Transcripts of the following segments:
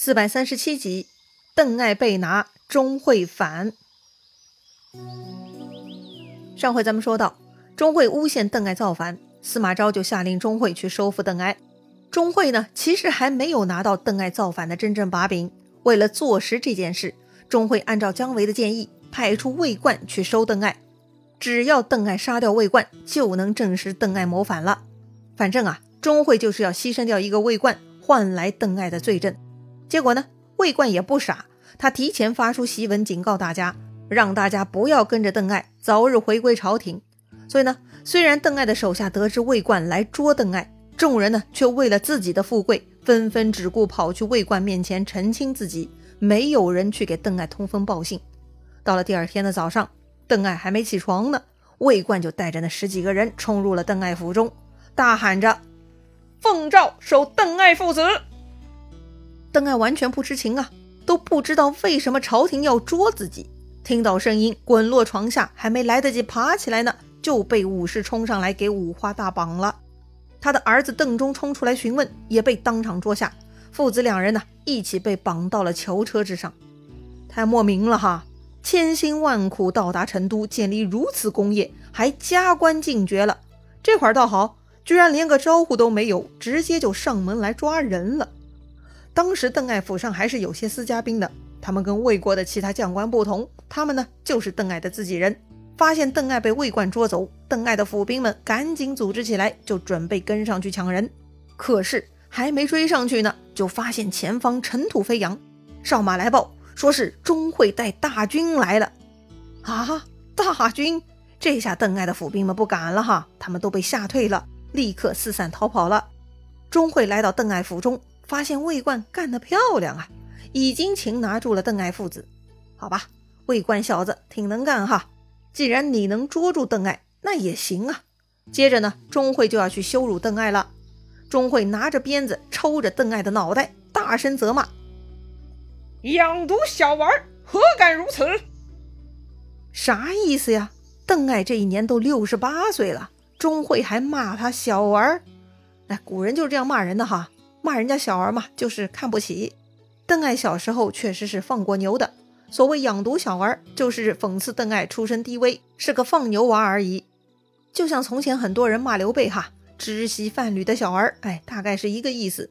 四百三十七集，邓艾被拿，钟会反。上回咱们说到，钟会诬陷邓艾造反，司马昭就下令钟会去收复邓艾。钟会呢，其实还没有拿到邓艾造反的真正把柄。为了坐实这件事，钟会按照姜维的建议，派出魏冠去收邓艾。只要邓艾杀掉魏冠，就能证实邓艾谋反了。反正啊，钟会就是要牺牲掉一个魏冠，换来邓艾的罪证。结果呢，魏冠也不傻，他提前发出檄文警告大家，让大家不要跟着邓艾，早日回归朝廷。所以呢，虽然邓艾的手下得知魏冠来捉邓艾，众人呢却为了自己的富贵，纷纷只顾跑去魏冠面前澄清自己，没有人去给邓艾通风报信。到了第二天的早上，邓艾还没起床呢，魏冠就带着那十几个人冲入了邓艾府中，大喊着：“奉诏收邓艾父子。”邓艾完全不知情啊，都不知道为什么朝廷要捉自己。听到声音，滚落床下，还没来得及爬起来呢，就被武士冲上来给五花大绑了。他的儿子邓忠冲出来询问，也被当场捉下。父子两人呢，一起被绑到了囚车之上。太莫名了哈！千辛万苦到达成都，建立如此功业，还加官进爵了。这会儿倒好，居然连个招呼都没有，直接就上门来抓人了。当时邓艾府上还是有些私家兵的，他们跟魏国的其他将官不同，他们呢就是邓艾的自己人。发现邓艾被魏冠捉走，邓艾的府兵们赶紧组织起来，就准备跟上去抢人。可是还没追上去呢，就发现前方尘土飞扬，哨马来报，说是钟会带大军来了。啊，大军！这下邓艾的府兵们不敢了哈，他们都被吓退了，立刻四散逃跑了。钟会来到邓艾府中。发现魏冠干得漂亮啊，已经擒拿住了邓艾父子。好吧，魏冠小子挺能干哈。既然你能捉住邓艾，那也行啊。接着呢，钟会就要去羞辱邓艾了。钟会拿着鞭子抽着邓艾的脑袋，大声责骂：“养毒小娃，何敢如此？”啥意思呀？邓艾这一年都六十八岁了，钟会还骂他小儿？哎，古人就是这样骂人的哈。骂人家小儿嘛，就是看不起。邓艾小时候确实是放过牛的，所谓养犊小儿，就是讽刺邓艾出身低微，是个放牛娃而已。就像从前很多人骂刘备哈，知悉贩履的小儿，哎，大概是一个意思。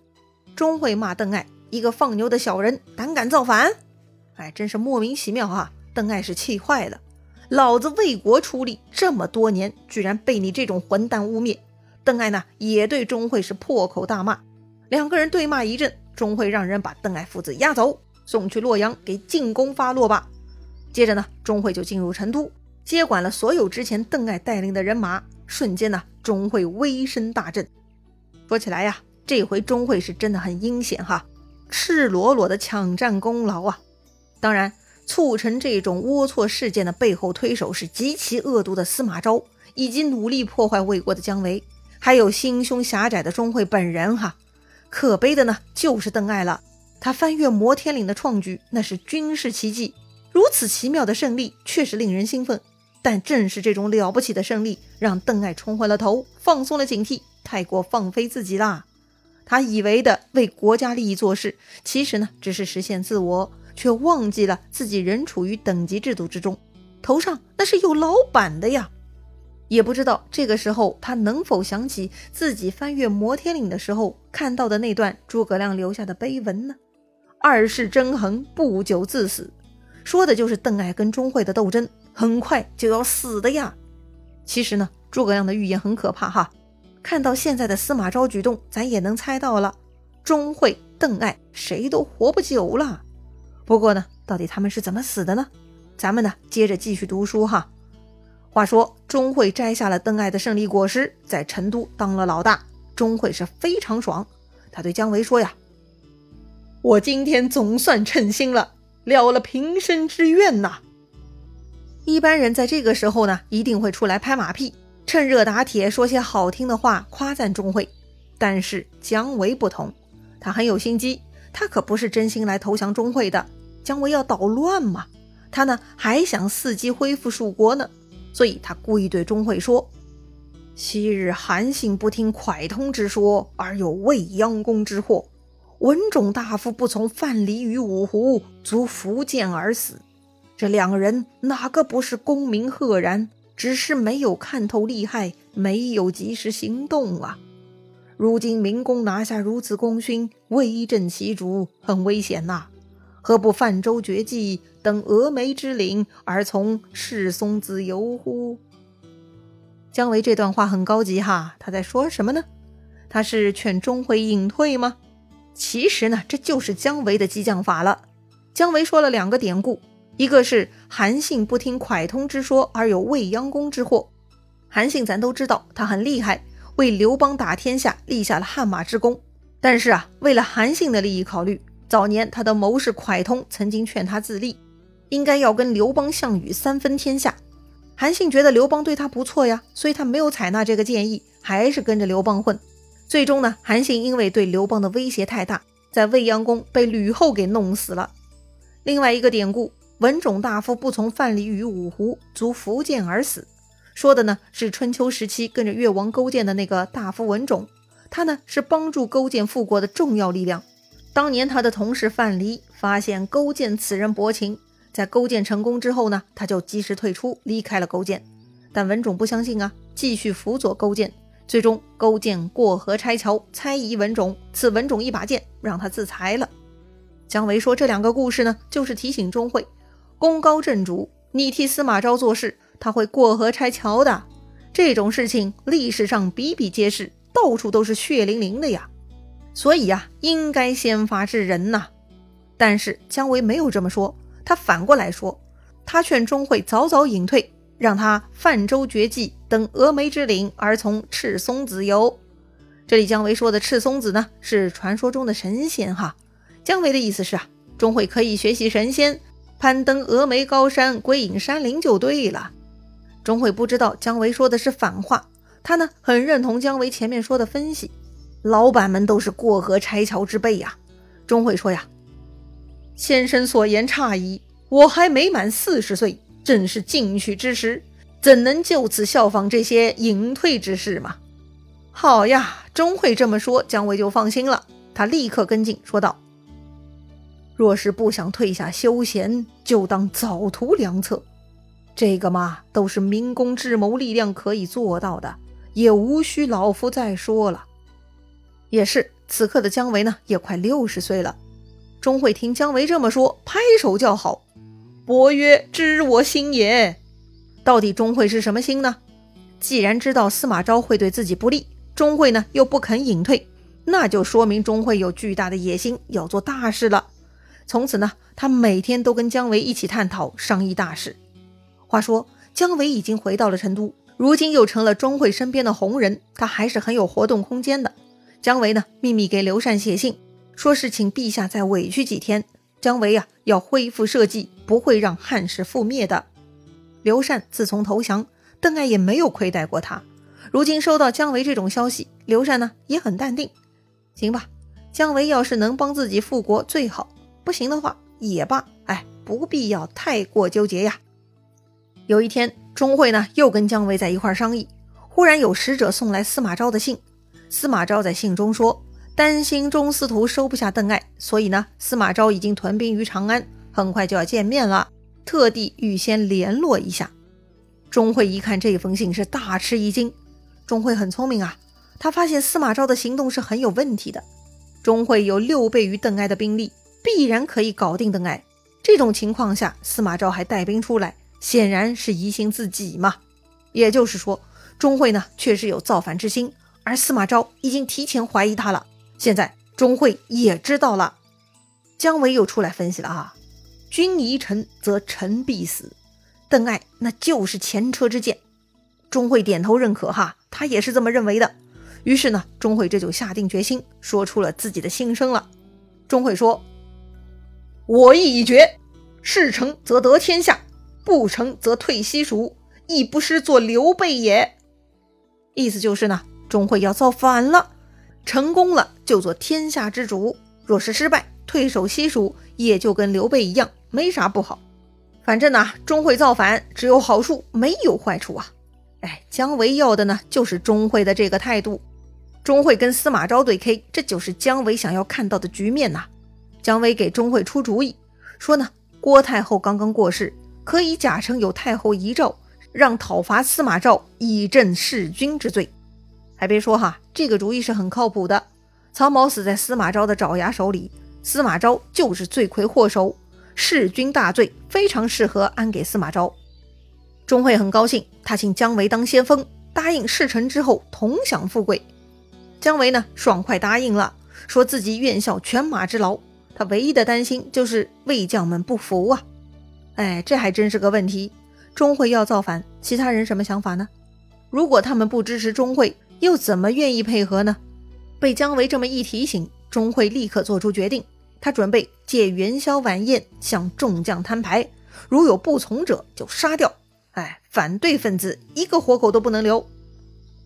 钟会骂邓艾一个放牛的小人，胆敢造反，哎，真是莫名其妙哈。邓艾是气坏了，老子为国出力这么多年，居然被你这种混蛋污蔑。邓艾呢，也对钟会是破口大骂。两个人对骂一阵，钟会让人把邓艾父子押走，送去洛阳给晋公发落吧。接着呢，钟会就进入成都，接管了所有之前邓艾带领的人马。瞬间呢，钟会威声大振。说起来呀，这回钟会是真的很阴险哈，赤裸裸的抢占功劳啊！当然，促成这种龌龊事件的背后推手是极其恶毒的司马昭，以及努力破坏魏国的姜维，还有心胸狭窄的钟会本人哈。可悲的呢，就是邓艾了。他翻越摩天岭的创举，那是军事奇迹。如此奇妙的胜利，确实令人兴奋。但正是这种了不起的胜利，让邓艾冲昏了头，放松了警惕，太过放飞自己啦。他以为的为国家利益做事，其实呢，只是实现自我，却忘记了自己仍处于等级制度之中，头上那是有老板的呀。也不知道这个时候他能否想起自己翻越摩天岭的时候看到的那段诸葛亮留下的碑文呢？二世争衡，不久自死，说的就是邓艾跟钟会的斗争，很快就要死的呀。其实呢，诸葛亮的预言很可怕哈。看到现在的司马昭举动，咱也能猜到了，钟会、邓艾谁都活不久了。不过呢，到底他们是怎么死的呢？咱们呢，接着继续读书哈。话说，钟会摘下了邓艾的胜利果实，在成都当了老大。钟会是非常爽，他对姜维说：“呀，我今天总算称心了，了了平生之愿呐。”一般人在这个时候呢，一定会出来拍马屁，趁热打铁，说些好听的话，夸赞钟会。但是姜维不同，他很有心机，他可不是真心来投降钟会的。姜维要捣乱嘛，他呢还想伺机恢复蜀国呢。所以他故意对钟会说：“昔日韩信不听蒯通之说，而有未央宫之祸。文种大夫不从范蠡于五湖，卒伏剑而死。这两个人哪个不是功名赫然？只是没有看透利害，没有及时行动啊！如今明公拿下如此功勋，威震其主，很危险呐！何不泛舟绝迹，登峨眉之岭，而从赤松子游乎？姜维这段话很高级哈，他在说什么呢？他是劝钟会隐退吗？其实呢，这就是姜维的激将法了。姜维说了两个典故。一个是韩信不听蒯通之说而有未央宫之祸。韩信咱都知道，他很厉害，为刘邦打天下立下了汗马之功。但是啊，为了韩信的利益考虑，早年他的谋士蒯通曾经劝他自立，应该要跟刘邦、项羽三分天下。韩信觉得刘邦对他不错呀，所以他没有采纳这个建议，还是跟着刘邦混。最终呢，韩信因为对刘邦的威胁太大，在未央宫被吕后给弄死了。另外一个典故。文种大夫不从范蠡于五湖，卒伏剑而死。说的呢是春秋时期跟着越王勾践的那个大夫文种，他呢是帮助勾践复国的重要力量。当年他的同事范蠡发现勾践此人薄情，在勾践成功之后呢，他就及时退出，离开了勾践。但文种不相信啊，继续辅佐勾践。最终勾践过河拆桥，猜疑文种，赐文种一把剑，让他自裁了。姜维说这两个故事呢，就是提醒钟会。功高震主，你替司马昭做事，他会过河拆桥的。这种事情历史上比比皆是，到处都是血淋淋的呀。所以呀，应该先发制人呐。但是姜维没有这么说，他反过来说，他劝钟会早早隐退，让他泛舟绝迹，登峨眉之岭，而从赤松子游。这里姜维说的赤松子呢，是传说中的神仙哈。姜维的意思是啊，钟会可以学习神仙。攀登峨眉高山，归隐山林就对了。钟会不知道姜维说的是反话，他呢很认同姜维前面说的分析。老板们都是过河拆桥之辈呀。钟会说呀：“先生所言差矣，我还没满四十岁，正是进取之时，怎能就此效仿这些隐退之士嘛？”好呀，钟会这么说，姜维就放心了。他立刻跟进说道。若是不想退下休闲，就当早图良策。这个嘛，都是明公智谋力量可以做到的，也无需老夫再说了。也是，此刻的姜维呢，也快六十岁了。钟会听姜维这么说，拍手叫好。伯曰：“知我心也。”到底钟会是什么心呢？既然知道司马昭会对自己不利，钟会呢又不肯隐退，那就说明钟会有巨大的野心，要做大事了。从此呢，他每天都跟姜维一起探讨商议大事。话说，姜维已经回到了成都，如今又成了钟会身边的红人，他还是很有活动空间的。姜维呢，秘密给刘禅写信，说是请陛下再委屈几天。姜维呀，要恢复社稷，不会让汉室覆灭的。刘禅自从投降，邓艾也没有亏待过他。如今收到姜维这种消息，刘禅呢也很淡定。行吧，姜维要是能帮自己复国，最好。不行的话也罢，哎，不必要太过纠结呀。有一天，钟会呢又跟姜维在一块商议，忽然有使者送来司马昭的信。司马昭在信中说，担心钟司徒收不下邓艾，所以呢，司马昭已经屯兵于长安，很快就要见面了，特地预先联络一下。钟会一看这封信，是大吃一惊。钟会很聪明啊，他发现司马昭的行动是很有问题的。钟会有六倍于邓艾的兵力。必然可以搞定邓艾。这种情况下，司马昭还带兵出来，显然是疑心自己嘛。也就是说，钟会呢确实有造反之心，而司马昭已经提前怀疑他了。现在钟会也知道了。姜维又出来分析了啊，君疑臣，则臣必死。邓艾那就是前车之鉴。钟会点头认可哈，他也是这么认为的。于是呢，钟会这就下定决心，说出了自己的心声了。钟会说。我意已决，事成则得天下，不成则退西蜀，亦不失做刘备也。意思就是呢，钟会要造反了，成功了就做天下之主；若是失败，退守西蜀，也就跟刘备一样，没啥不好。反正呢，钟会造反只有好处，没有坏处啊。哎，姜维要的呢，就是钟会的这个态度。钟会跟司马昭对 K，这就是姜维想要看到的局面呐。姜维给钟会出主意，说呢，郭太后刚刚过世，可以假称有太后遗诏，让讨伐司马昭，以正弑君之罪。还别说哈，这个主意是很靠谱的。曹髦死在司马昭的爪牙手里，司马昭就是罪魁祸首，弑君大罪，非常适合安给司马昭。钟会很高兴，他请姜维当先锋，答应事成之后同享富贵。姜维呢，爽快答应了，说自己愿效犬马之劳。他唯一的担心就是魏将们不服啊！哎，这还真是个问题。钟会要造反，其他人什么想法呢？如果他们不支持钟会，又怎么愿意配合呢？被姜维这么一提醒，钟会立刻做出决定，他准备借元宵晚宴向众将摊牌，如有不从者就杀掉。哎，反对分子一个活口都不能留。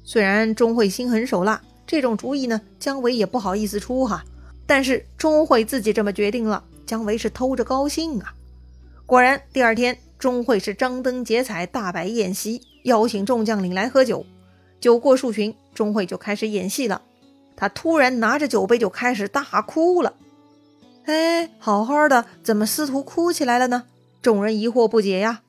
虽然钟会心狠手辣。这种主意呢，姜维也不好意思出哈。但是钟会自己这么决定了，姜维是偷着高兴啊。果然，第二天钟会是张灯结彩，大摆宴席，邀请众将领来喝酒。酒过数巡，钟会就开始演戏了。他突然拿着酒杯就开始大哭了。哎，好好的，怎么司徒哭起来了呢？众人疑惑不解呀。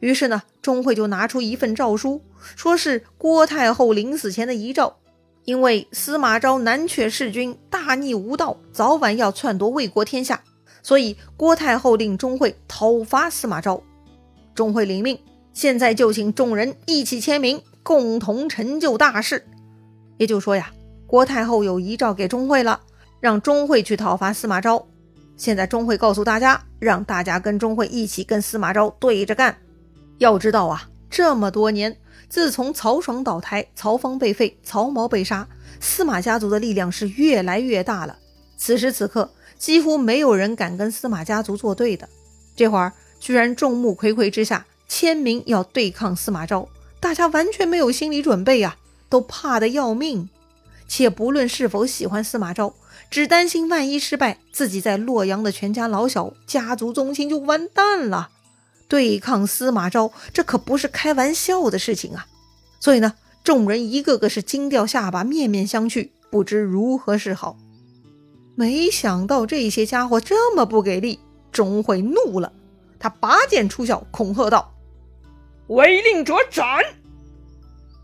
于是呢，钟会就拿出一份诏书，说是郭太后临死前的遗诏。因为司马昭南阙弑君，大逆无道，早晚要篡夺魏国天下，所以郭太后令钟会讨伐司马昭。钟会领命，现在就请众人一起签名，共同成就大事。也就是说呀，郭太后有遗诏给钟会了，让钟会去讨伐司马昭。现在钟会告诉大家，让大家跟钟会一起跟司马昭对着干。要知道啊，这么多年。自从曹爽倒台，曹芳被废，曹髦被杀，司马家族的力量是越来越大了。此时此刻，几乎没有人敢跟司马家族作对的。这会儿居然众目睽睽之下签名要对抗司马昭，大家完全没有心理准备呀，都怕得要命。且不论是否喜欢司马昭，只担心万一失败，自己在洛阳的全家老小、家族宗亲就完蛋了。对抗司马昭，这可不是开玩笑的事情啊！所以呢，众人一个个是惊掉下巴，面面相觑，不知如何是好。没想到这些家伙这么不给力，钟会怒了，他拔剑出鞘，恐吓道：“违令者斩！”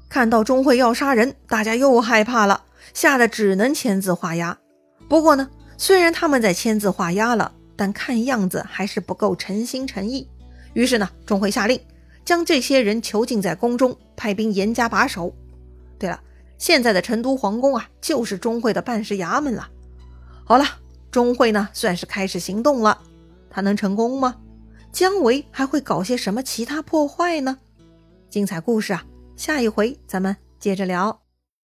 看到钟会要杀人，大家又害怕了，吓得只能签字画押。不过呢，虽然他们在签字画押了，但看样子还是不够诚心诚意。于是呢，钟会下令将这些人囚禁在宫中，派兵严加把守。对了，现在的成都皇宫啊，就是钟会的办事衙门了。好了，钟会呢，算是开始行动了。他能成功吗？姜维还会搞些什么其他破坏呢？精彩故事啊，下一回咱们接着聊。